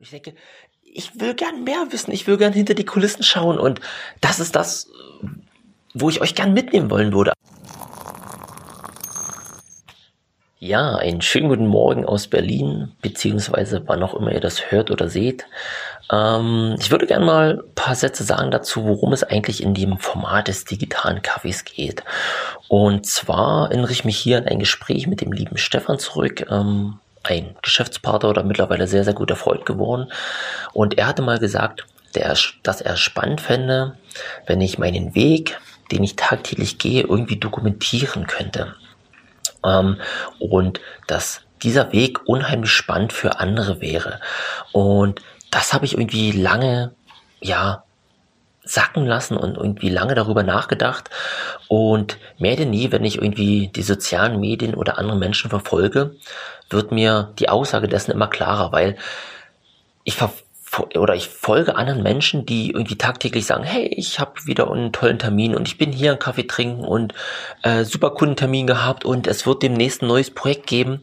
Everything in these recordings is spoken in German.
Ich denke, ich will gern mehr wissen, ich will gern hinter die Kulissen schauen und das ist das, wo ich euch gern mitnehmen wollen würde. Ja, einen schönen guten Morgen aus Berlin, beziehungsweise wann auch immer ihr das hört oder seht. Ähm, ich würde gerne mal ein paar Sätze sagen dazu, worum es eigentlich in dem Format des digitalen Kaffees geht. Und zwar erinnere ich mich hier an ein Gespräch mit dem lieben Stefan zurück. Ähm, ein Geschäftspartner oder mittlerweile sehr, sehr guter Freund geworden. Und er hatte mal gesagt, der, dass er spannend fände, wenn ich meinen Weg, den ich tagtäglich gehe, irgendwie dokumentieren könnte. Ähm, und dass dieser Weg unheimlich spannend für andere wäre. Und das habe ich irgendwie lange, ja, sacken lassen und irgendwie lange darüber nachgedacht. Und mehr denn nie, wenn ich irgendwie die sozialen Medien oder andere Menschen verfolge, wird mir die Aussage dessen immer klarer, weil ich ver oder ich folge anderen Menschen, die irgendwie tagtäglich sagen, hey, ich habe wieder einen tollen Termin und ich bin hier einen Kaffee trinken und äh, super Kundentermin gehabt und es wird demnächst ein neues Projekt geben.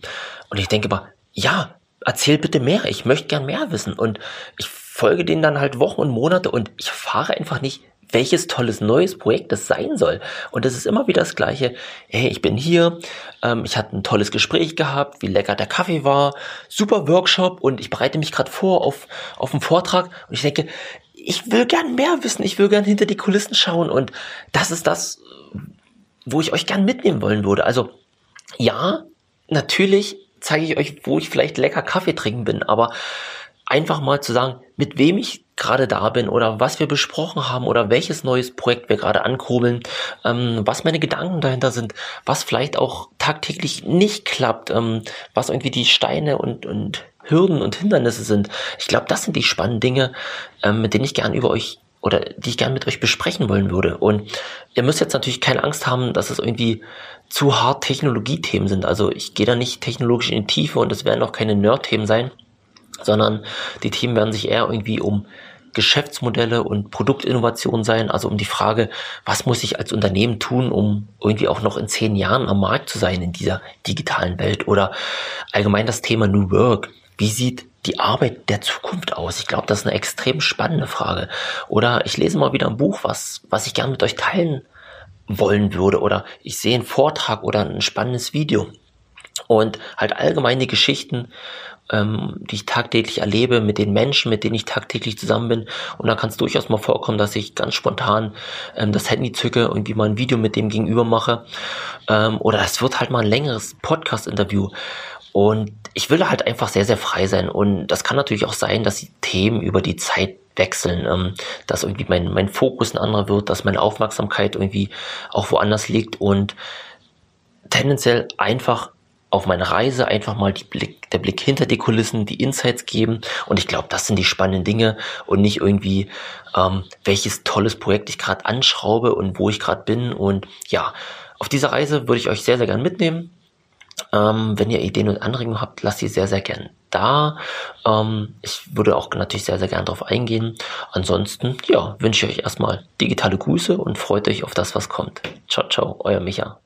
Und ich denke mal, ja, erzähl bitte mehr, ich möchte gern mehr wissen. Und ich folge denen dann halt Wochen und Monate und ich erfahre einfach nicht, welches tolles neues Projekt das sein soll. Und das ist immer wieder das Gleiche. Hey, ich bin hier, ähm, ich hatte ein tolles Gespräch gehabt, wie lecker der Kaffee war, super Workshop und ich bereite mich gerade vor auf, auf einen Vortrag und ich denke, ich will gern mehr wissen, ich will gern hinter die Kulissen schauen und das ist das, wo ich euch gern mitnehmen wollen würde. Also ja, natürlich zeige ich euch, wo ich vielleicht lecker Kaffee trinken bin, aber einfach mal zu sagen, mit wem ich gerade da bin oder was wir besprochen haben oder welches neues Projekt wir gerade ankurbeln, ähm, was meine Gedanken dahinter sind, was vielleicht auch tagtäglich nicht klappt, ähm, was irgendwie die Steine und, und Hürden und Hindernisse sind. Ich glaube, das sind die spannenden Dinge, ähm, mit denen ich gern über euch oder die ich gern mit euch besprechen wollen würde. Und ihr müsst jetzt natürlich keine Angst haben, dass es irgendwie zu hart Technologiethemen sind. Also ich gehe da nicht technologisch in die Tiefe und es werden auch keine Nerd-Themen sein sondern die Themen werden sich eher irgendwie um Geschäftsmodelle und Produktinnovation sein, also um die Frage, was muss ich als Unternehmen tun, um irgendwie auch noch in zehn Jahren am Markt zu sein in dieser digitalen Welt oder allgemein das Thema New Work. Wie sieht die Arbeit der Zukunft aus? Ich glaube, das ist eine extrem spannende Frage. Oder ich lese mal wieder ein Buch, was, was ich gerne mit euch teilen wollen würde. Oder ich sehe einen Vortrag oder ein spannendes Video. Und halt allgemeine Geschichten ähm, die ich tagtäglich erlebe, mit den Menschen, mit denen ich tagtäglich zusammen bin. Und da kann es durchaus mal vorkommen, dass ich ganz spontan ähm, das Handy zücke und wie mal ein Video mit dem Gegenüber mache. Ähm, oder es wird halt mal ein längeres Podcast-Interview. Und ich will halt einfach sehr, sehr frei sein. Und das kann natürlich auch sein, dass die Themen über die Zeit wechseln, ähm, dass irgendwie mein, mein Fokus ein anderer wird, dass meine Aufmerksamkeit irgendwie auch woanders liegt und tendenziell einfach auf meine Reise einfach mal Blick, der Blick hinter die Kulissen, die Insights geben. Und ich glaube, das sind die spannenden Dinge und nicht irgendwie, ähm, welches tolles Projekt ich gerade anschraube und wo ich gerade bin. Und ja, auf dieser Reise würde ich euch sehr, sehr gern mitnehmen. Ähm, wenn ihr Ideen und Anregungen habt, lasst sie sehr, sehr gern da. Ähm, ich würde auch natürlich sehr, sehr gern darauf eingehen. Ansonsten, ja, wünsche ich euch erstmal digitale Grüße und freut euch auf das, was kommt. Ciao, ciao, euer Micha.